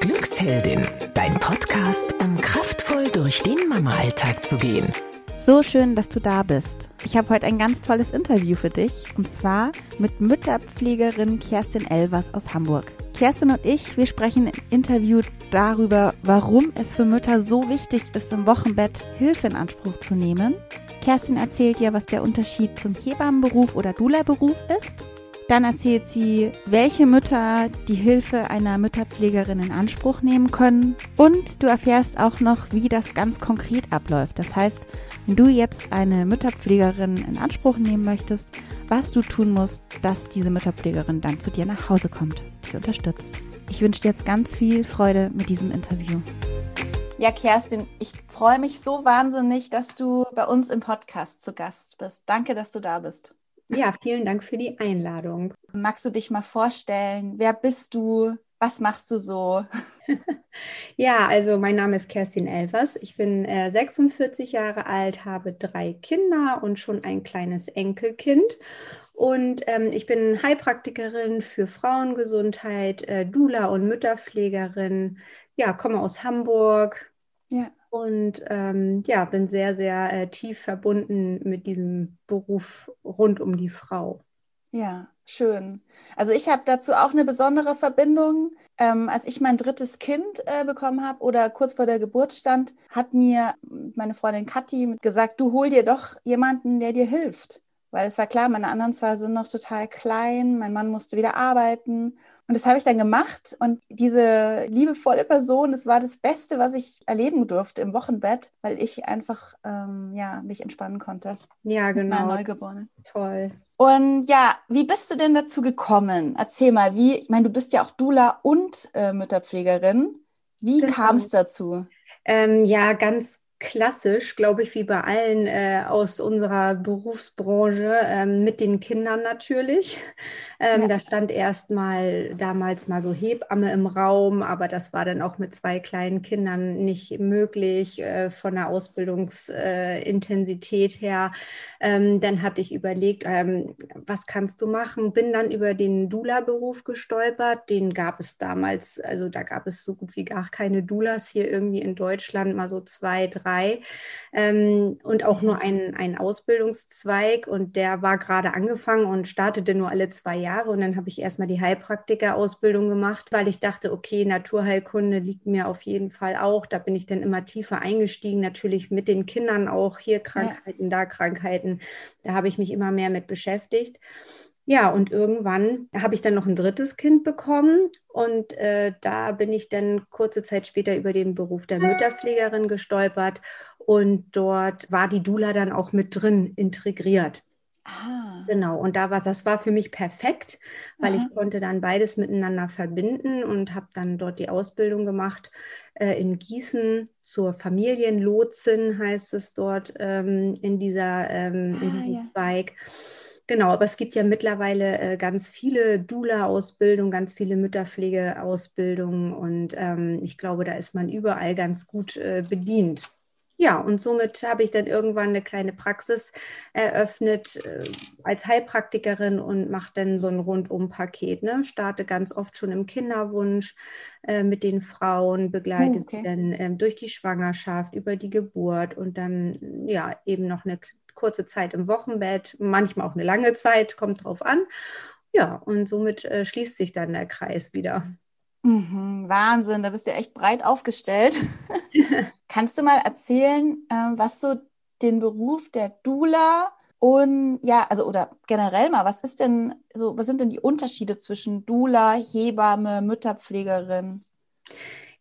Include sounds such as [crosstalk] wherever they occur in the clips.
Glücksheldin, dein Podcast, um kraftvoll durch den Mama-Alltag zu gehen. So schön, dass du da bist. Ich habe heute ein ganz tolles Interview für dich und zwar mit Mütterpflegerin Kerstin Elvers aus Hamburg. Kerstin und ich, wir sprechen im Interview darüber, warum es für Mütter so wichtig ist, im Wochenbett Hilfe in Anspruch zu nehmen. Kerstin erzählt dir, was der Unterschied zum Hebammenberuf oder Dula-Beruf ist. Dann erzählt sie, welche Mütter die Hilfe einer Mütterpflegerin in Anspruch nehmen können. Und du erfährst auch noch, wie das ganz konkret abläuft. Das heißt, wenn du jetzt eine Mütterpflegerin in Anspruch nehmen möchtest, was du tun musst, dass diese Mütterpflegerin dann zu dir nach Hause kommt, dich unterstützt. Ich wünsche dir jetzt ganz viel Freude mit diesem Interview. Ja, Kerstin, ich freue mich so wahnsinnig, dass du bei uns im Podcast zu Gast bist. Danke, dass du da bist. Ja, vielen Dank für die Einladung. Magst du dich mal vorstellen? Wer bist du? Was machst du so? [laughs] ja, also mein Name ist Kerstin Elvers. Ich bin äh, 46 Jahre alt, habe drei Kinder und schon ein kleines Enkelkind. Und ähm, ich bin Heilpraktikerin für Frauengesundheit, äh, Dula und Mütterpflegerin. Ja, komme aus Hamburg. Ja. Und ähm, ja, bin sehr, sehr äh, tief verbunden mit diesem Beruf rund um die Frau. Ja, schön. Also ich habe dazu auch eine besondere Verbindung. Ähm, als ich mein drittes Kind äh, bekommen habe oder kurz vor der Geburt stand, hat mir meine Freundin Kathi gesagt, du hol dir doch jemanden, der dir hilft. Weil es war klar, meine anderen zwei sind noch total klein, mein Mann musste wieder arbeiten. Und das habe ich dann gemacht. Und diese liebevolle Person, das war das Beste, was ich erleben durfte im Wochenbett, weil ich einfach ähm, ja, mich entspannen konnte. Ja, genau. Mit Neugeborene. Toll. Und ja, wie bist du denn dazu gekommen? Erzähl mal, wie, ich meine, du bist ja auch Dula und äh, Mütterpflegerin. Wie genau. kam es dazu? Ähm, ja, ganz klassisch, glaube ich, wie bei allen äh, aus unserer Berufsbranche, ähm, mit den Kindern natürlich. [laughs] Ähm, ja. Da stand erst mal damals mal so Hebamme im Raum, aber das war dann auch mit zwei kleinen Kindern nicht möglich äh, von der Ausbildungsintensität äh, her. Ähm, dann hatte ich überlegt, ähm, was kannst du machen? Bin dann über den Dula-Beruf gestolpert. Den gab es damals, also da gab es so gut wie gar keine Dulas hier irgendwie in Deutschland, mal so zwei, drei ähm, und auch nur ein, ein Ausbildungszweig und der war gerade angefangen und startete nur alle zwei Jahre. Jahre und dann habe ich erstmal die Heilpraktiker-Ausbildung gemacht, weil ich dachte, okay, Naturheilkunde liegt mir auf jeden Fall auch. Da bin ich dann immer tiefer eingestiegen, natürlich mit den Kindern auch, hier Krankheiten, ja. da Krankheiten. Da habe ich mich immer mehr mit beschäftigt. Ja, und irgendwann habe ich dann noch ein drittes Kind bekommen und äh, da bin ich dann kurze Zeit später über den Beruf der Mütterpflegerin gestolpert und dort war die Dula dann auch mit drin integriert. Ah. Genau, und da war das war für mich perfekt, weil Aha. ich konnte dann beides miteinander verbinden und habe dann dort die Ausbildung gemacht äh, in Gießen zur Familienlotsin heißt es dort ähm, in dieser ähm, ah, in diesem ja. Zweig. Genau, aber es gibt ja mittlerweile äh, ganz viele Dula-Ausbildungen, ganz viele Mütterpflegeausbildungen und ähm, ich glaube, da ist man überall ganz gut äh, bedient. Ja, und somit habe ich dann irgendwann eine kleine Praxis eröffnet äh, als Heilpraktikerin und mache dann so ein Rundum-Paket. Ne? Starte ganz oft schon im Kinderwunsch äh, mit den Frauen, begleite okay. sie dann ähm, durch die Schwangerschaft, über die Geburt und dann ja eben noch eine kurze Zeit im Wochenbett, manchmal auch eine lange Zeit, kommt drauf an. Ja, und somit äh, schließt sich dann der Kreis wieder. Mhm, Wahnsinn, da bist du echt breit aufgestellt. [laughs] Kannst du mal erzählen, äh, was so den Beruf der Dula und ja, also oder generell mal, was ist denn so, was sind denn die Unterschiede zwischen Dula, Hebamme, Mütterpflegerin?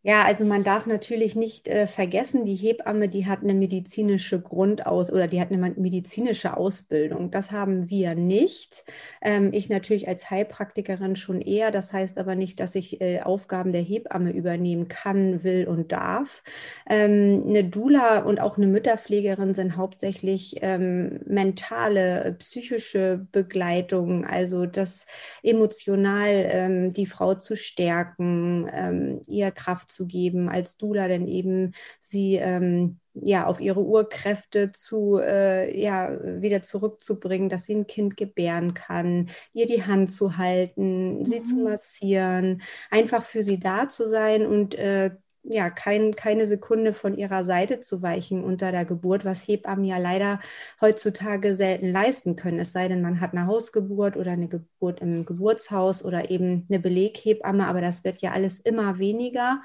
Ja, also man darf natürlich nicht äh, vergessen, die Hebamme, die hat eine medizinische Grundaus oder die hat eine medizinische Ausbildung. Das haben wir nicht. Ähm, ich natürlich als Heilpraktikerin schon eher. Das heißt aber nicht, dass ich äh, Aufgaben der Hebamme übernehmen kann, will und darf. Ähm, eine Dula und auch eine Mütterpflegerin sind hauptsächlich ähm, mentale, psychische Begleitung, also das emotional ähm, die Frau zu stärken, ähm, ihr Kraft zu zu geben, als Dula denn eben sie ähm, ja, auf ihre Urkräfte zu, äh, ja, wieder zurückzubringen, dass sie ein Kind gebären kann, ihr die Hand zu halten, mhm. sie zu mhm. massieren, einfach für sie da zu sein und äh, ja, kein, keine Sekunde von ihrer Seite zu weichen unter der Geburt, was Hebammen ja leider heutzutage selten leisten können. Es sei denn, man hat eine Hausgeburt oder eine Geburt im Geburtshaus oder eben eine Beleghebamme, aber das wird ja alles immer weniger.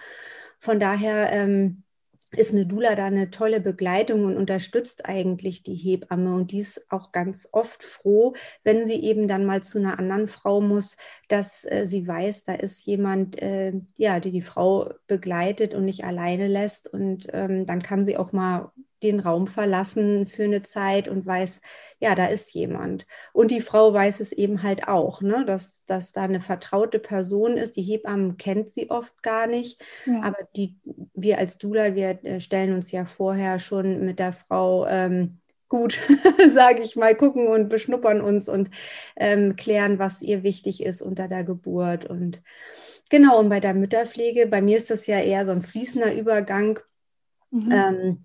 Von daher ähm, ist eine Dula da eine tolle Begleitung und unterstützt eigentlich die Hebamme. Und die ist auch ganz oft froh, wenn sie eben dann mal zu einer anderen Frau muss, dass äh, sie weiß, da ist jemand, äh, ja, die die Frau begleitet und nicht alleine lässt. Und ähm, dann kann sie auch mal den Raum verlassen für eine Zeit und weiß, ja, da ist jemand. Und die Frau weiß es eben halt auch, ne, dass, dass da eine vertraute Person ist. Die Hebammen kennt sie oft gar nicht, ja. aber die, wir als Dula, wir äh, stellen uns ja vorher schon mit der Frau ähm, gut, [laughs] sage ich mal, gucken und beschnuppern uns und ähm, klären, was ihr wichtig ist unter der Geburt. Und genau, und bei der Mütterpflege, bei mir ist das ja eher so ein fließender Übergang. Mhm. Ähm,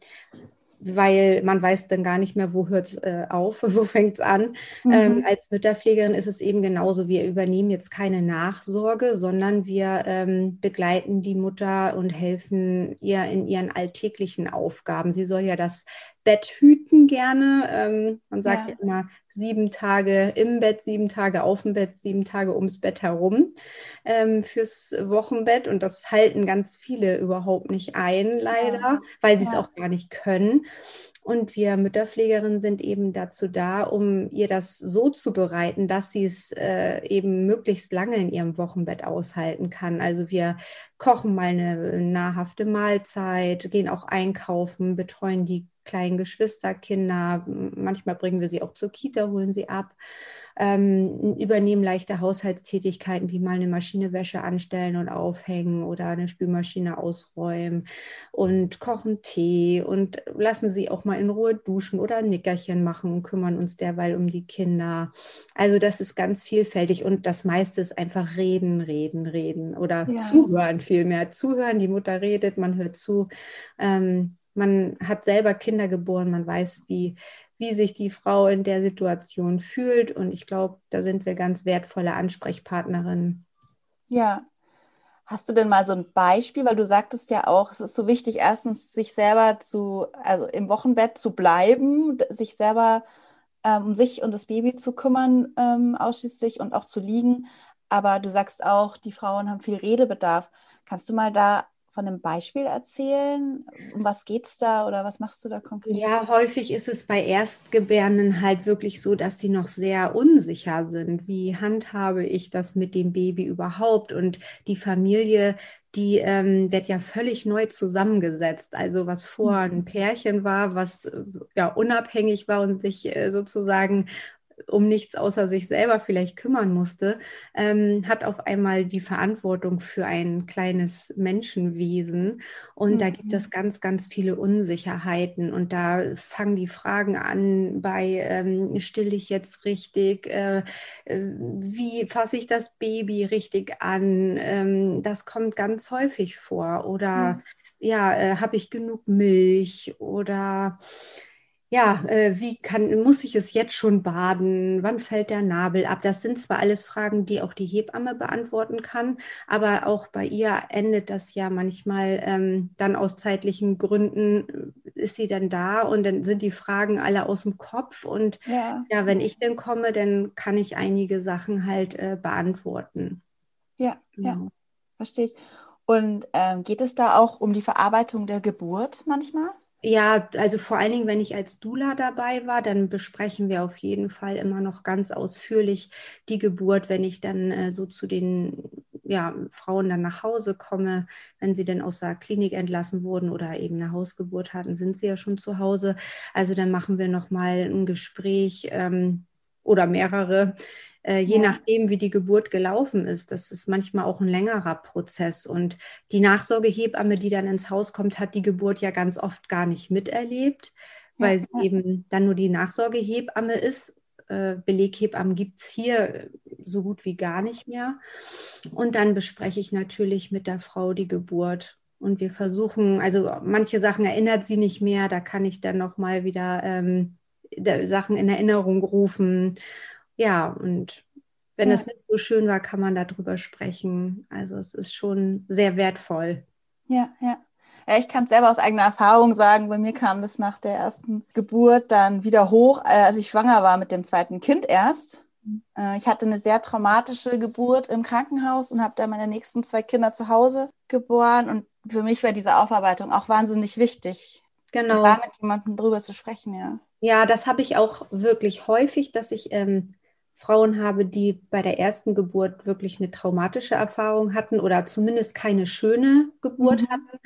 weil man weiß dann gar nicht mehr, wo hört es äh, auf, [laughs] wo fängt es an. Mhm. Ähm, als Mütterpflegerin ist es eben genauso. Wir übernehmen jetzt keine Nachsorge, sondern wir ähm, begleiten die Mutter und helfen ihr in ihren alltäglichen Aufgaben. Sie soll ja das Bett hüten gerne. Ähm, man sagt ja. ja. immer sieben Tage im Bett, sieben Tage auf dem Bett, sieben Tage ums Bett herum ähm, fürs Wochenbett. Und das halten ganz viele überhaupt nicht ein, leider, ja. weil sie es ja. auch gar nicht können. Und wir Mütterpflegerinnen sind eben dazu da, um ihr das so zu bereiten, dass sie es äh, eben möglichst lange in ihrem Wochenbett aushalten kann. Also wir kochen mal eine nahrhafte Mahlzeit, gehen auch einkaufen, betreuen die kleinen Geschwisterkinder. Manchmal bringen wir sie auch zur Kita, holen sie ab ähm, übernehmen leichte Haushaltstätigkeiten wie mal eine Maschine Wäsche anstellen und aufhängen oder eine Spülmaschine ausräumen und kochen Tee und lassen sie auch mal in Ruhe duschen oder ein Nickerchen machen und kümmern uns derweil um die Kinder. Also das ist ganz vielfältig und das meiste ist einfach reden, reden, reden oder ja. zuhören vielmehr. Zuhören, die Mutter redet, man hört zu. Ähm, man hat selber Kinder geboren, man weiß, wie, wie sich die Frau in der Situation fühlt. Und ich glaube, da sind wir ganz wertvolle Ansprechpartnerinnen. Ja. Hast du denn mal so ein Beispiel, weil du sagtest ja auch, es ist so wichtig, erstens sich selber zu, also im Wochenbett zu bleiben, sich selber ähm, um sich und das Baby zu kümmern, ähm, ausschließlich und auch zu liegen. Aber du sagst auch, die Frauen haben viel Redebedarf. Kannst du mal da von einem Beispiel erzählen? Um was geht es da oder was machst du da konkret? Ja, häufig ist es bei Erstgebärenden halt wirklich so, dass sie noch sehr unsicher sind. Wie handhabe ich das mit dem Baby überhaupt? Und die Familie, die ähm, wird ja völlig neu zusammengesetzt. Also was vorher ein mhm. Pärchen war, was äh, ja unabhängig war und sich äh, sozusagen um nichts außer sich selber vielleicht kümmern musste, ähm, hat auf einmal die Verantwortung für ein kleines Menschenwesen. Und mhm. da gibt es mhm. ganz, ganz viele Unsicherheiten. Und da fangen die Fragen an bei, ähm, still ich jetzt richtig? Äh, äh, wie fasse ich das Baby richtig an? Ähm, das kommt ganz häufig vor. Oder mhm. ja, äh, habe ich genug Milch? Oder ja, äh, wie kann, muss ich es jetzt schon baden? Wann fällt der Nabel ab? Das sind zwar alles Fragen, die auch die Hebamme beantworten kann, aber auch bei ihr endet das ja manchmal ähm, dann aus zeitlichen Gründen, äh, ist sie dann da und dann sind die Fragen alle aus dem Kopf. Und ja, ja wenn ich dann komme, dann kann ich einige Sachen halt äh, beantworten. Ja, ja, ja, verstehe ich. Und ähm, geht es da auch um die Verarbeitung der Geburt manchmal? Ja, also vor allen Dingen, wenn ich als Dula dabei war, dann besprechen wir auf jeden Fall immer noch ganz ausführlich die Geburt, wenn ich dann äh, so zu den ja, Frauen dann nach Hause komme, wenn sie dann aus der Klinik entlassen wurden oder eben eine Hausgeburt hatten, sind sie ja schon zu Hause. Also dann machen wir nochmal ein Gespräch ähm, oder mehrere, äh, je ja. nachdem, wie die Geburt gelaufen ist. Das ist manchmal auch ein längerer Prozess. Und die Nachsorgehebamme, die dann ins Haus kommt, hat die Geburt ja ganz oft gar nicht miterlebt, weil ja. sie eben dann nur die Nachsorgehebamme ist. Äh, Beleghebammen gibt es hier so gut wie gar nicht mehr. Und dann bespreche ich natürlich mit der Frau die Geburt Und wir versuchen, also manche Sachen erinnert sie nicht mehr, da kann ich dann nochmal wieder ähm, Sachen in Erinnerung rufen. Ja, und wenn ja. es nicht so schön war, kann man darüber sprechen. Also es ist schon sehr wertvoll. Ja, ja. Ja, ich kann es selber aus eigener Erfahrung sagen. Bei mir kam das nach der ersten Geburt dann wieder hoch, äh, als ich schwanger war mit dem zweiten Kind erst. Äh, ich hatte eine sehr traumatische Geburt im Krankenhaus und habe dann meine nächsten zwei Kinder zu Hause geboren. Und für mich war diese Aufarbeitung auch wahnsinnig wichtig. Genau. Da mit jemandem drüber zu sprechen, ja. Ja, das habe ich auch wirklich häufig, dass ich ähm, Frauen habe, die bei der ersten Geburt wirklich eine traumatische Erfahrung hatten oder zumindest keine schöne Geburt mhm. hatten.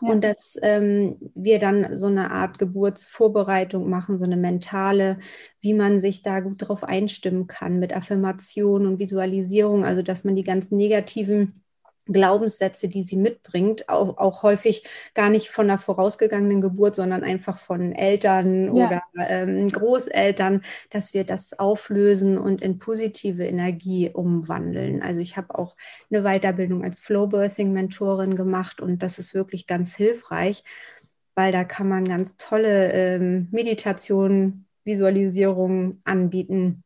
Ja. Und dass ähm, wir dann so eine Art Geburtsvorbereitung machen, so eine mentale, wie man sich da gut darauf einstimmen kann mit Affirmation und Visualisierung, also dass man die ganzen negativen Glaubenssätze, die sie mitbringt, auch, auch häufig gar nicht von der vorausgegangenen Geburt, sondern einfach von Eltern ja. oder ähm, Großeltern, dass wir das auflösen und in positive Energie umwandeln. Also ich habe auch eine Weiterbildung als Flowbirthing-Mentorin gemacht und das ist wirklich ganz hilfreich, weil da kann man ganz tolle ähm, Meditationen, Visualisierungen anbieten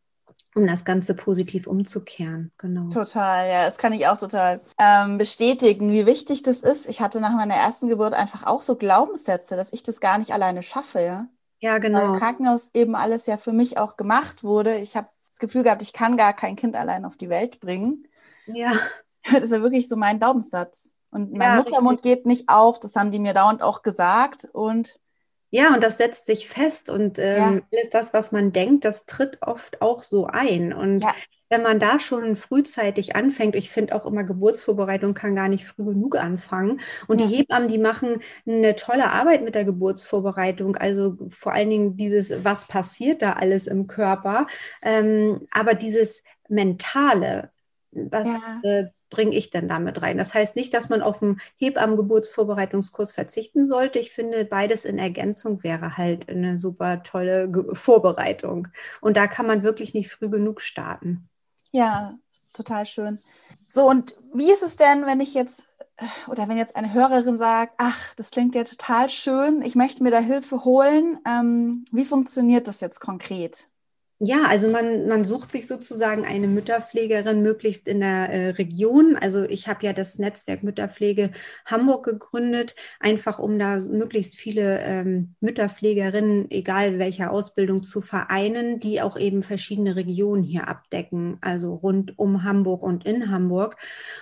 um das Ganze positiv umzukehren. Genau. Total, ja, das kann ich auch total ähm, bestätigen, wie wichtig das ist. Ich hatte nach meiner ersten Geburt einfach auch so Glaubenssätze, dass ich das gar nicht alleine schaffe, ja. Ja, genau. Weil im Krankenhaus eben alles ja für mich auch gemacht wurde. Ich habe das Gefühl gehabt, ich kann gar kein Kind allein auf die Welt bringen. Ja. [laughs] Das war wirklich so mein Glaubenssatz. Und mein ja, Muttermund richtig. geht nicht auf, das haben die mir dauernd auch gesagt. Und ja, und das setzt sich fest und ähm, ja. alles das, was man denkt, das tritt oft auch so ein. Und ja. wenn man da schon frühzeitig anfängt, ich finde auch immer Geburtsvorbereitung kann gar nicht früh genug anfangen. Und ja. die Hebammen, die machen eine tolle Arbeit mit der Geburtsvorbereitung. Also vor allen Dingen dieses, was passiert da alles im Körper. Ähm, aber dieses Mentale, das äh, bringe ich denn damit rein? Das heißt nicht, dass man auf einen Hebammengeburtsvorbereitungskurs verzichten sollte. Ich finde, beides in Ergänzung wäre halt eine super tolle Vorbereitung. Und da kann man wirklich nicht früh genug starten. Ja, total schön. So, und wie ist es denn, wenn ich jetzt oder wenn jetzt eine Hörerin sagt, ach, das klingt ja total schön, ich möchte mir da Hilfe holen, ähm, wie funktioniert das jetzt konkret? Ja, also man, man sucht sich sozusagen eine Mütterpflegerin möglichst in der äh, Region. Also ich habe ja das Netzwerk Mütterpflege Hamburg gegründet, einfach um da möglichst viele ähm, Mütterpflegerinnen, egal welcher Ausbildung, zu vereinen, die auch eben verschiedene Regionen hier abdecken, also rund um Hamburg und in Hamburg.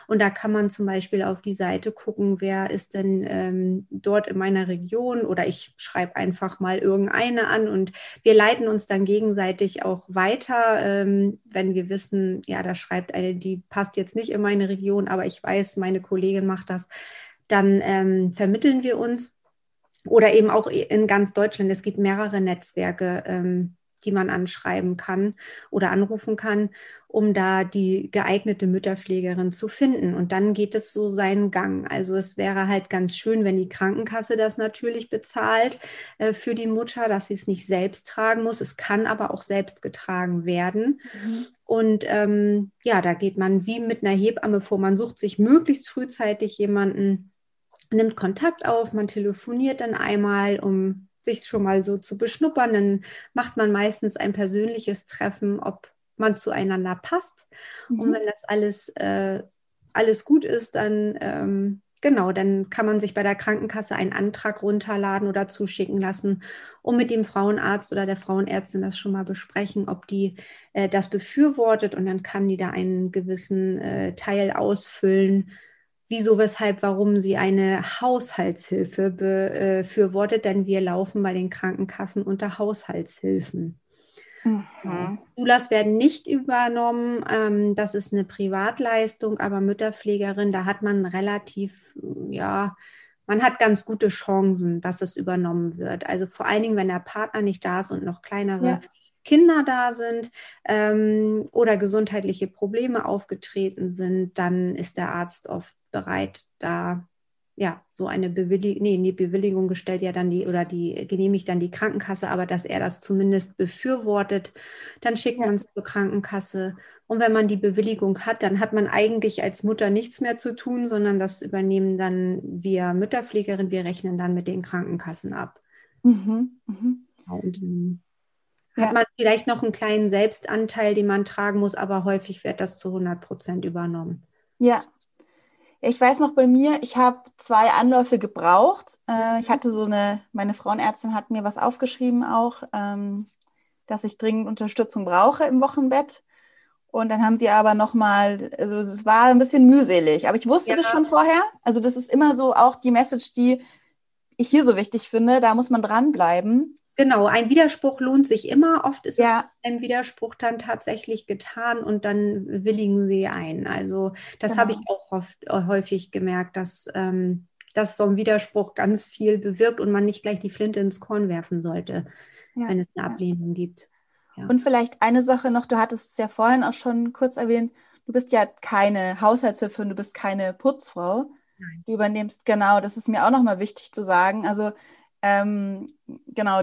Und da kann man zum Beispiel auf die Seite gucken, wer ist denn ähm, dort in meiner Region oder ich schreibe einfach mal irgendeine an und wir leiten uns dann gegenseitig auch weiter, ähm, wenn wir wissen, ja, da schreibt eine, die passt jetzt nicht in meine Region, aber ich weiß, meine Kollegin macht das, dann ähm, vermitteln wir uns. Oder eben auch in ganz Deutschland. Es gibt mehrere Netzwerke, ähm, die man anschreiben kann oder anrufen kann, um da die geeignete Mütterpflegerin zu finden. Und dann geht es so seinen Gang. Also es wäre halt ganz schön, wenn die Krankenkasse das natürlich bezahlt äh, für die Mutter, dass sie es nicht selbst tragen muss. Es kann aber auch selbst getragen werden. Mhm. Und ähm, ja, da geht man wie mit einer Hebamme vor. Man sucht sich möglichst frühzeitig jemanden, nimmt Kontakt auf, man telefoniert dann einmal, um sich schon mal so zu beschnuppern. Dann macht man meistens ein persönliches Treffen, ob man zueinander passt. Mhm. Und wenn das alles, äh, alles gut ist, dann ähm, genau, dann kann man sich bei der Krankenkasse einen Antrag runterladen oder zuschicken lassen, um mit dem Frauenarzt oder der Frauenärztin das schon mal besprechen, ob die äh, das befürwortet und dann kann die da einen gewissen äh, Teil ausfüllen wieso, weshalb, warum sie eine Haushaltshilfe befürwortet, denn wir laufen bei den Krankenkassen unter Haushaltshilfen. Mhm. Dulas werden nicht übernommen. Ähm, das ist eine Privatleistung, aber Mütterpflegerin, da hat man relativ, ja, man hat ganz gute Chancen, dass es übernommen wird. Also vor allen Dingen, wenn der Partner nicht da ist und noch kleinere ja. Kinder da sind ähm, oder gesundheitliche Probleme aufgetreten sind, dann ist der Arzt oft bereit, da ja, so eine Bewilligung, nee, die Bewilligung gestellt ja dann die oder die genehmigt dann die Krankenkasse, aber dass er das zumindest befürwortet, dann schickt ja. man es zur Krankenkasse. Und wenn man die Bewilligung hat, dann hat man eigentlich als Mutter nichts mehr zu tun, sondern das übernehmen dann wir Mütterpflegerin, wir rechnen dann mit den Krankenkassen ab. Mhm. Mhm. Und, ähm, ja. hat man vielleicht noch einen kleinen Selbstanteil, den man tragen muss, aber häufig wird das zu 100 Prozent übernommen. Ja, ich weiß noch bei mir, ich habe zwei Anläufe gebraucht. Äh, ich hatte so eine, meine Frauenärztin hat mir was aufgeschrieben auch, ähm, dass ich dringend Unterstützung brauche im Wochenbett. Und dann haben sie aber nochmal, also es war ein bisschen mühselig, aber ich wusste ja. das schon vorher. Also das ist immer so auch die Message, die ich hier so wichtig finde, da muss man dranbleiben. Genau, ein Widerspruch lohnt sich immer. Oft ist ja. es ein Widerspruch dann tatsächlich getan und dann willigen sie ein. Also das genau. habe ich auch oft, äh, häufig gemerkt, dass, ähm, dass so ein Widerspruch ganz viel bewirkt und man nicht gleich die Flinte ins Korn werfen sollte, ja. wenn es eine Ablehnung gibt. Ja. Und vielleicht eine Sache noch, du hattest es ja vorhin auch schon kurz erwähnt, du bist ja keine Haushaltshilfe und du bist keine Putzfrau. Nein. Du übernimmst, genau, das ist mir auch nochmal wichtig zu sagen. Also ähm, genau,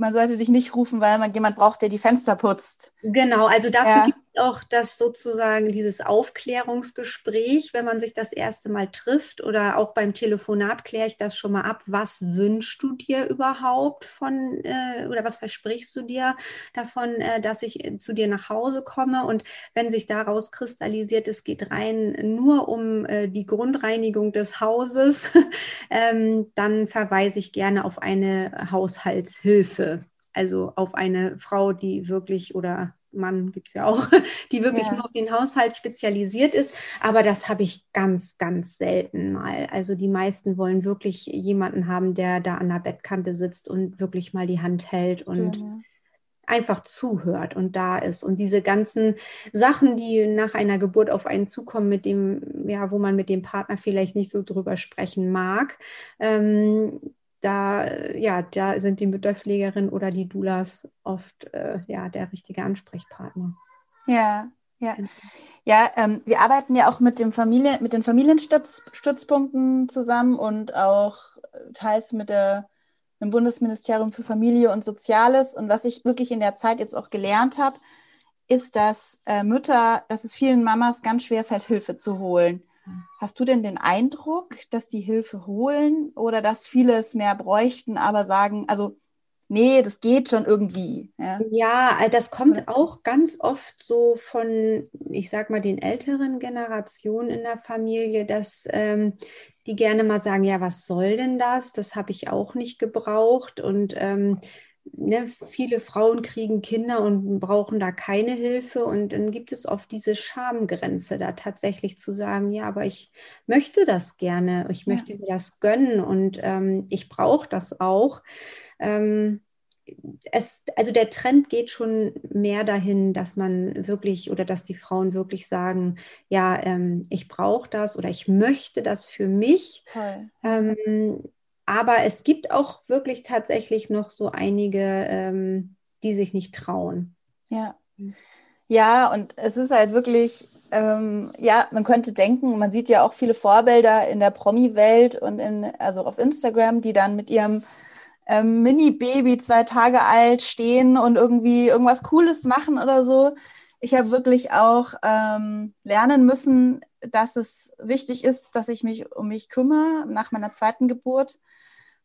man sollte dich nicht rufen, weil man jemand braucht, der die Fenster putzt. Genau, also dafür ja. gibt es auch das sozusagen dieses Aufklärungsgespräch, wenn man sich das erste Mal trifft oder auch beim Telefonat kläre ich das schon mal ab. Was wünschst du dir überhaupt von äh, oder was versprichst du dir davon, äh, dass ich äh, zu dir nach Hause komme? Und wenn sich daraus kristallisiert, es geht rein nur um äh, die Grundreinigung des Hauses, [laughs] ähm, dann verweise ich gerne auf eine Haushaltshilfe also auf eine Frau, die wirklich oder Mann gibt es ja auch, [laughs] die wirklich ja. nur auf den Haushalt spezialisiert ist. Aber das habe ich ganz, ganz selten mal. Also die meisten wollen wirklich jemanden haben, der da an der Bettkante sitzt und wirklich mal die Hand hält und ja. einfach zuhört und da ist. Und diese ganzen Sachen, die nach einer Geburt auf einen zukommen, mit dem, ja, wo man mit dem Partner vielleicht nicht so drüber sprechen mag, ähm, da, ja, da sind die Mütterpflegerinnen oder die Doulas oft äh, ja, der richtige Ansprechpartner. Ja, ja. Ja, ähm, wir arbeiten ja auch mit, dem Familie, mit den Familienstützpunkten zusammen und auch teils mit der, dem Bundesministerium für Familie und Soziales. Und was ich wirklich in der Zeit jetzt auch gelernt habe, ist, dass äh, Mütter, dass es vielen Mamas ganz schwer fällt, Hilfe zu holen. Hast du denn den Eindruck, dass die Hilfe holen oder dass viele es mehr bräuchten, aber sagen, also nee, das geht schon irgendwie. Ja, ja äh, das kommt auch ganz oft so von, ich sag mal, den älteren Generationen in der Familie, dass ähm, die gerne mal sagen, ja, was soll denn das? Das habe ich auch nicht gebraucht und ähm, ne, viele Frauen kriegen Kinder und brauchen da keine Hilfe. Und dann gibt es oft diese Schamgrenze, da tatsächlich zu sagen, ja, aber ich möchte das gerne, ich möchte ja. mir das gönnen und ähm, ich brauche das auch. Ähm, es, also der Trend geht schon mehr dahin, dass man wirklich oder dass die Frauen wirklich sagen, ja, ähm, ich brauche das oder ich möchte das für mich. Ähm, aber es gibt auch wirklich tatsächlich noch so einige, ähm, die sich nicht trauen. Ja. Ja, und es ist halt wirklich, ähm, ja, man könnte denken, man sieht ja auch viele Vorbilder in der Promi-Welt und in, also auf Instagram, die dann mit ihrem ähm, Mini-Baby zwei Tage alt stehen und irgendwie irgendwas Cooles machen oder so. Ich habe wirklich auch ähm, lernen müssen, dass es wichtig ist, dass ich mich um mich kümmere nach meiner zweiten Geburt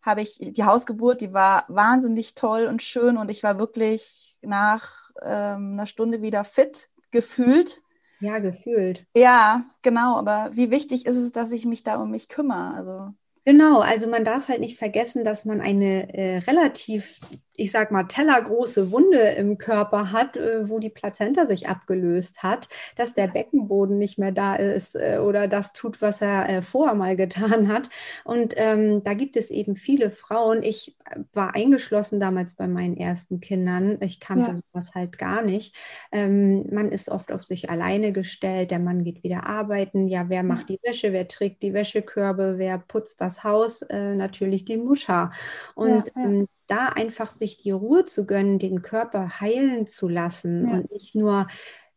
habe ich die Hausgeburt, die war wahnsinnig toll und schön und ich war wirklich nach ähm, einer Stunde wieder fit gefühlt. Ja, gefühlt. Ja, genau. Aber wie wichtig ist es, dass ich mich da um mich kümmere? Also Genau, also man darf halt nicht vergessen, dass man eine äh, relativ ich sag mal, tellergroße Wunde im Körper hat, äh, wo die Plazenta sich abgelöst hat, dass der Beckenboden nicht mehr da ist äh, oder das tut, was er äh, vorher mal getan hat. Und ähm, da gibt es eben viele Frauen. Ich war eingeschlossen damals bei meinen ersten Kindern. Ich kannte ja. sowas halt gar nicht. Ähm, man ist oft auf sich alleine gestellt. Der Mann geht wieder arbeiten. Ja, wer macht die Wäsche? Wer trägt die Wäschekörbe? Wer putzt das Haus? Äh, natürlich die Mutter. Und ja, ja. Ähm, da einfach sich die Ruhe zu gönnen, den Körper heilen zu lassen ja. und nicht nur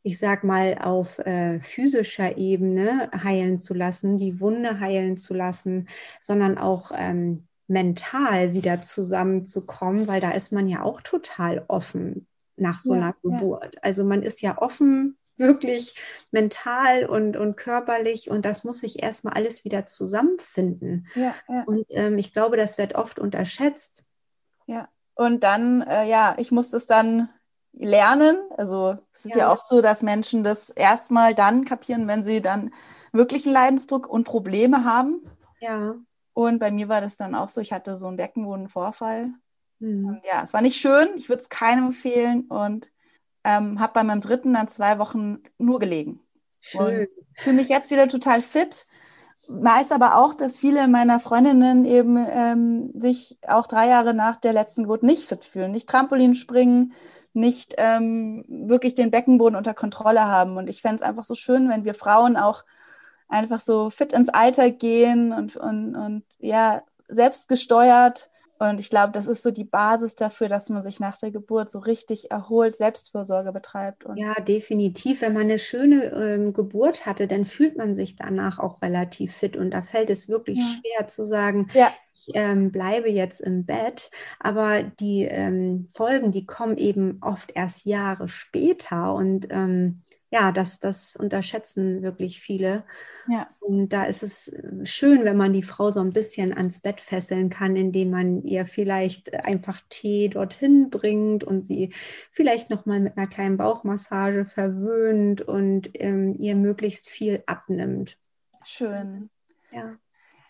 ich sag mal, auf äh, physischer Ebene heilen zu lassen, die Wunde heilen zu lassen, sondern auch ähm, mental wieder zusammenzukommen, weil da ist man ja auch total offen nach so ja, einer Geburt. Ja. Also man ist ja offen, wirklich mental und, und körperlich und das muss sich erstmal alles wieder zusammenfinden. Ja, und ähm, ich glaube, das wird oft unterschätzt. Ja, und dann, äh, ja, ich muss das dann lernen. Also es ist ja. ja oft so, dass Menschen das erstmal dann kapieren, wenn sie dann wirklich einen Leidensdruck und Probleme haben. Ja. Und bei mir war das dann auch so, ich hatte so einen Beckenbodenvorfall. Mhm. ja, es war nicht schön, ich würde es keinem empfehlen und ähm, habe bei meinem dritten dann zwei Wochen nur gelegen. Schön. Fühle mich jetzt wieder total fit. Weiß aber auch, dass viele meiner Freundinnen eben ähm, sich auch drei Jahre nach der letzten Geburt nicht fit fühlen, nicht Trampolin springen, nicht ähm, wirklich den Beckenboden unter Kontrolle haben. Und ich fände es einfach so schön, wenn wir Frauen auch einfach so fit ins Alter gehen und, und, und ja, selbstgesteuert. Und ich glaube, das ist so die Basis dafür, dass man sich nach der Geburt so richtig erholt, Selbstfürsorge betreibt. Und ja, definitiv. Wenn man eine schöne ähm, Geburt hatte, dann fühlt man sich danach auch relativ fit. Und da fällt es wirklich ja. schwer zu sagen, ja ähm, bleibe jetzt im Bett. Aber die ähm, Folgen, die kommen eben oft erst Jahre später und ähm, ja, das, das unterschätzen wirklich viele. Ja. Und da ist es äh, schön, wenn man die Frau so ein bisschen ans Bett fesseln kann, indem man ihr vielleicht einfach Tee dorthin bringt und sie vielleicht nochmal mit einer kleinen Bauchmassage verwöhnt und ähm, ihr möglichst viel abnimmt. Schön. Ja.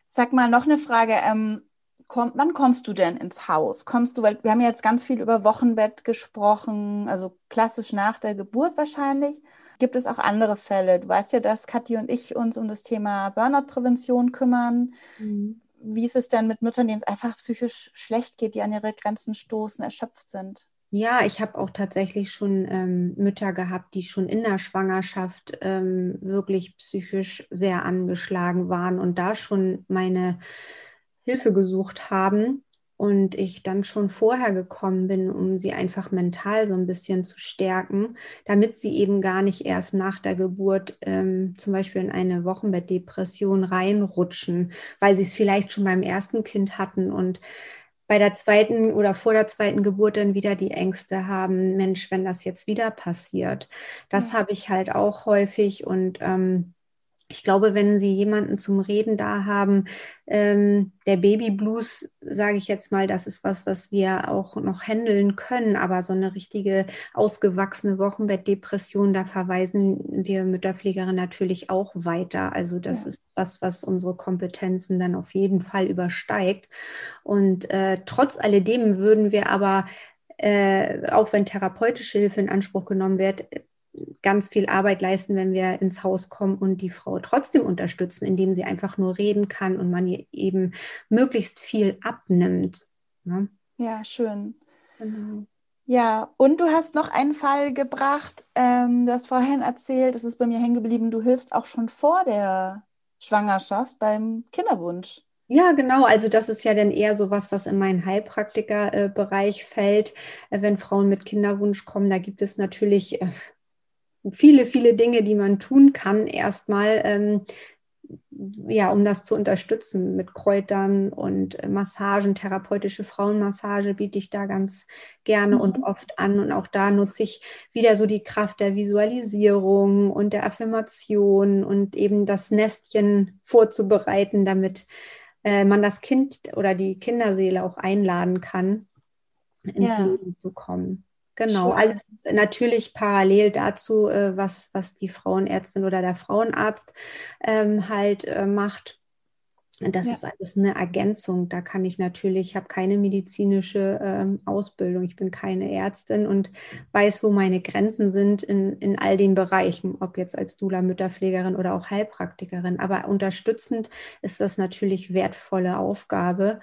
Sag mal noch eine Frage. Ähm, komm, wann kommst du denn ins Haus? Kommst du, weil wir haben jetzt ganz viel über Wochenbett gesprochen, also klassisch nach der Geburt wahrscheinlich. Gibt es auch andere Fälle? Du weißt ja, dass Kathi und ich uns um das Thema Burnout-Prävention kümmern. Mhm. Wie ist es denn mit Müttern, denen es einfach psychisch schlecht geht, die an ihre Grenzen stoßen, erschöpft sind? Ja, ich habe auch tatsächlich schon ähm, Mütter gehabt, die schon in der Schwangerschaft ähm, wirklich psychisch sehr angeschlagen waren und da schon meine Hilfe gesucht haben und ich dann schon vorher gekommen bin, um sie einfach mental so ein bisschen zu stärken, damit sie eben gar nicht erst nach der Geburt ähm, zum Beispiel in eine Wochenbettdepression reinrutschen, weil sie es vielleicht schon beim ersten Kind hatten und bei der zweiten oder vor der zweiten Geburt dann wieder die Ängste haben, Mensch, wenn das jetzt wieder passiert. Das ja. habe ich halt auch häufig und ähm, ich glaube, wenn Sie jemanden zum Reden da haben, ähm, der Babyblues, sage ich jetzt mal, das ist was, was wir auch noch handeln können, aber so eine richtige ausgewachsene Wochenbettdepression, da verweisen wir Mütterpflegerinnen natürlich auch weiter. Also das ja. ist was, was unsere Kompetenzen dann auf jeden Fall übersteigt. Und äh, trotz alledem würden wir aber äh, auch wenn therapeutische Hilfe in Anspruch genommen wird, ganz viel Arbeit leisten, wenn wir ins Haus kommen und die Frau trotzdem unterstützen, indem sie einfach nur reden kann und man ihr eben möglichst viel abnimmt. Ne? Ja, schön. Genau. Ja, und du hast noch einen Fall gebracht. Ähm, du hast vorhin erzählt, es ist bei mir hängen geblieben, du hilfst auch schon vor der Schwangerschaft beim Kinderwunsch. Ja, genau. Also das ist ja dann eher so was, was in meinen Heilpraktiker-Bereich fällt. Äh, wenn Frauen mit Kinderwunsch kommen, da gibt es natürlich äh, viele, viele Dinge, die man tun kann, erstmal, ähm, ja, um das zu unterstützen mit Kräutern und äh, Massagen, therapeutische Frauenmassage biete ich da ganz gerne mhm. und oft an. Und auch da nutze ich wieder so die Kraft der Visualisierung und der Affirmation und eben das Nestchen vorzubereiten, damit äh, man das Kind oder die Kinderseele auch einladen kann, ins ja. Leben zu kommen. Genau, Schön. alles natürlich parallel dazu, äh, was, was die Frauenärztin oder der Frauenarzt ähm, halt äh, macht. Das ja. ist alles eine Ergänzung. Da kann ich natürlich, ich habe keine medizinische ähm, Ausbildung, ich bin keine Ärztin und weiß, wo meine Grenzen sind in, in all den Bereichen, ob jetzt als Dula, Mütterpflegerin oder auch Heilpraktikerin. Aber unterstützend ist das natürlich wertvolle Aufgabe.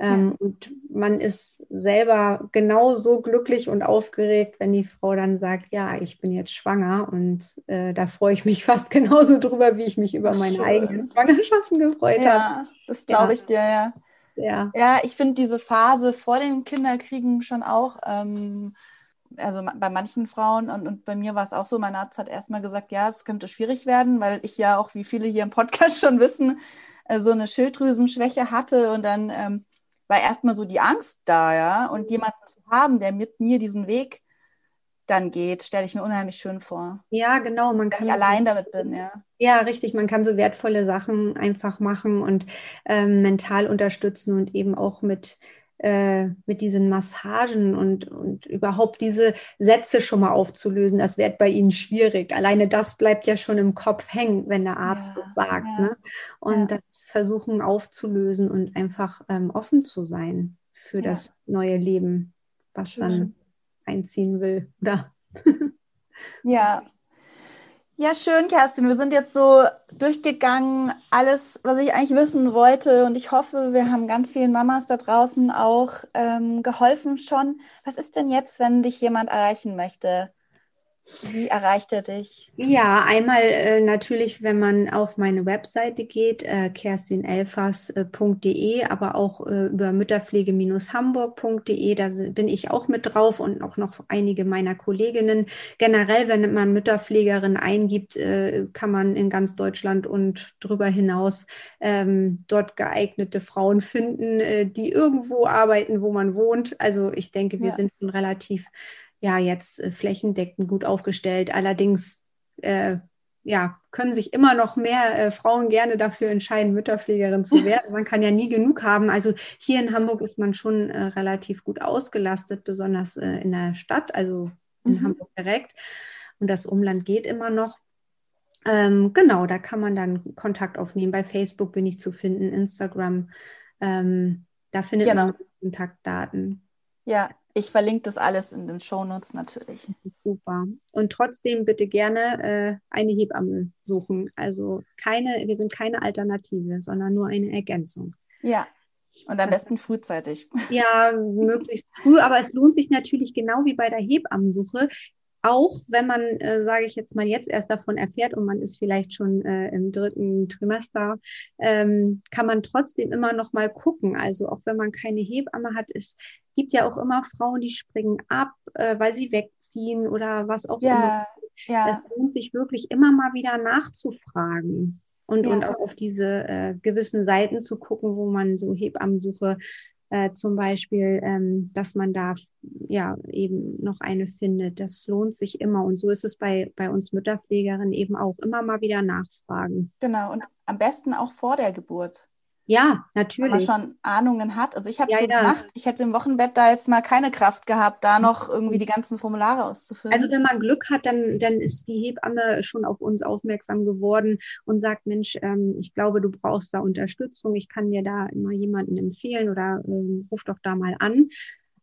Ähm, ja. Und man ist selber genauso glücklich und aufgeregt, wenn die Frau dann sagt, ja, ich bin jetzt schwanger. Und äh, da freue ich mich [laughs] fast genauso drüber, wie ich mich über meine Schön. eigenen Schwangerschaften gefreut ja, habe. Das glaube ich dir, ja. Ja, ja ich finde diese Phase vor dem Kinderkriegen schon auch ähm, also bei manchen Frauen und, und bei mir war es auch so, mein Arzt hat erstmal gesagt, ja, es könnte schwierig werden, weil ich ja auch, wie viele hier im Podcast [laughs] schon wissen, äh, so eine Schilddrüsenschwäche hatte und dann ähm, war erstmal so die Angst da, ja, und jemanden zu haben, der mit mir diesen Weg dann geht, stelle ich mir unheimlich schön vor. Ja, genau. Man kann ich allein damit bin, ja. Ja, richtig. Man kann so wertvolle Sachen einfach machen und ähm, mental unterstützen und eben auch mit äh, mit diesen Massagen und, und überhaupt diese Sätze schon mal aufzulösen, das wird bei Ihnen schwierig. Alleine das bleibt ja schon im Kopf hängen, wenn der Arzt ja, das sagt. Ja, ne? Und ja. das versuchen aufzulösen und einfach ähm, offen zu sein für das neue Leben, was Schön. dann einziehen will. Oder? ja, ja, schön, Kerstin. Wir sind jetzt so durchgegangen, alles, was ich eigentlich wissen wollte. Und ich hoffe, wir haben ganz vielen Mamas da draußen auch ähm, geholfen schon. Was ist denn jetzt, wenn dich jemand erreichen möchte? Wie erreicht er dich? Ja, einmal äh, natürlich, wenn man auf meine Webseite geht, äh, kerstinelfers.de, aber auch äh, über mütterpflege-hamburg.de, da bin ich auch mit drauf und auch noch einige meiner Kolleginnen. Generell, wenn man Mütterpflegerin eingibt, äh, kann man in ganz Deutschland und darüber hinaus ähm, dort geeignete Frauen finden, äh, die irgendwo arbeiten, wo man wohnt. Also ich denke, wir ja. sind schon relativ ja jetzt äh, flächendeckend gut aufgestellt. Allerdings äh, ja, können sich immer noch mehr äh, Frauen gerne dafür entscheiden, Mütterpflegerin zu [laughs] werden. Man kann ja nie genug haben. Also hier in Hamburg ist man schon äh, relativ gut ausgelastet, besonders äh, in der Stadt, also in mhm. Hamburg direkt. Und das Umland geht immer noch. Ähm, genau, da kann man dann Kontakt aufnehmen. Bei Facebook bin ich zu finden, Instagram. Ähm, da findet genau. man Kontaktdaten. Ja, ich verlinke das alles in den Shownotes natürlich. Super. Und trotzdem bitte gerne äh, eine Hebamme suchen. Also keine, wir sind keine Alternative, sondern nur eine Ergänzung. Ja. Und am besten frühzeitig. Ja, möglichst früh, aber es lohnt sich natürlich genau wie bei der Hebammensuche, auch wenn man, äh, sage ich jetzt mal, jetzt erst davon erfährt und man ist vielleicht schon äh, im dritten Trimester, ähm, kann man trotzdem immer noch mal gucken. Also auch wenn man keine Hebamme hat, es gibt ja auch immer Frauen, die springen ab, äh, weil sie wegziehen oder was auch ja, immer. Ja. Es lohnt sich wirklich immer mal wieder nachzufragen. Und, ja. und auch auf diese äh, gewissen Seiten zu gucken, wo man so Hebammensuche äh, zum Beispiel, ähm, dass man da ja eben noch eine findet. Das lohnt sich immer. Und so ist es bei, bei uns Mütterpflegerinnen eben auch immer mal wieder nachfragen. Genau, und am besten auch vor der Geburt. Ja, natürlich. Wenn man schon Ahnungen hat. Also ich habe ja, so ja. gemacht, ich hätte im Wochenbett da jetzt mal keine Kraft gehabt, da noch [laughs] irgendwie die ganzen Formulare auszufüllen. Also wenn man Glück hat, dann, dann ist die Hebamme schon auf uns aufmerksam geworden und sagt, Mensch, ähm, ich glaube, du brauchst da Unterstützung, ich kann dir da immer jemanden empfehlen oder ähm, ruf doch da mal an.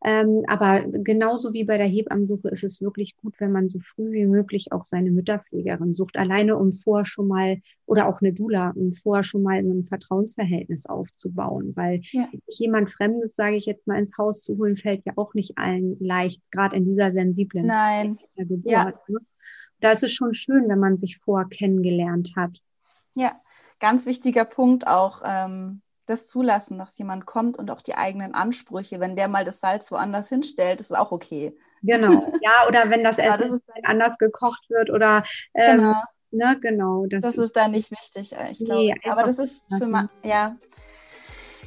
Ähm, aber genauso wie bei der Hebammensuche ist es wirklich gut, wenn man so früh wie möglich auch seine Mütterpflegerin sucht, alleine um vorher schon mal oder auch eine Dula, um vorher schon mal so ein Vertrauensverhältnis aufzubauen, weil ja. jemand Fremdes, sage ich jetzt mal, ins Haus zu holen, fällt ja auch nicht allen leicht, gerade in dieser sensiblen Nein. Geburt. Ja. Ne? Da ist es schon schön, wenn man sich vorher kennengelernt hat. Ja, ganz wichtiger Punkt auch. Ähm das zulassen, dass jemand kommt und auch die eigenen Ansprüche, wenn der mal das Salz woanders hinstellt, ist auch okay. Genau, ja, oder wenn das [laughs] Essen ja, das anders gekocht wird oder ähm, genau. Ne, genau das, das ist, ist da nicht wichtig, äh, ich glaube. Nee, Aber das ist für ma ja.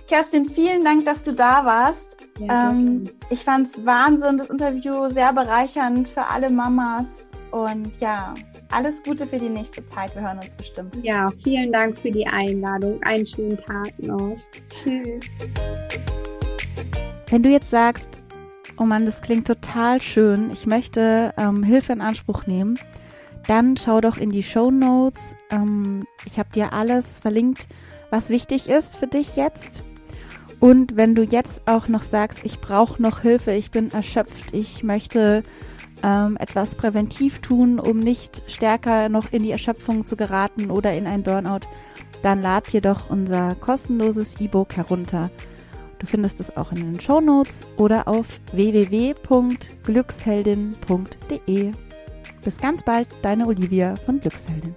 Kerstin, vielen Dank, dass du da warst. Ja, ähm, ich fand es Wahnsinn, das Interview sehr bereichernd für alle Mamas. Und ja, alles Gute für die nächste Zeit. Wir hören uns bestimmt. Ja, vielen Dank für die Einladung. Einen schönen Tag noch. Tschüss. Wenn du jetzt sagst, oh Mann, das klingt total schön, ich möchte ähm, Hilfe in Anspruch nehmen, dann schau doch in die Show Notes. Ähm, ich habe dir alles verlinkt, was wichtig ist für dich jetzt. Und wenn du jetzt auch noch sagst, ich brauche noch Hilfe, ich bin erschöpft, ich möchte ähm, etwas präventiv tun, um nicht stärker noch in die Erschöpfung zu geraten oder in ein Burnout, dann lad dir doch unser kostenloses E-Book herunter. Du findest es auch in den Show Notes oder auf www.glücksheldin.de. Bis ganz bald, deine Olivia von Glücksheldin.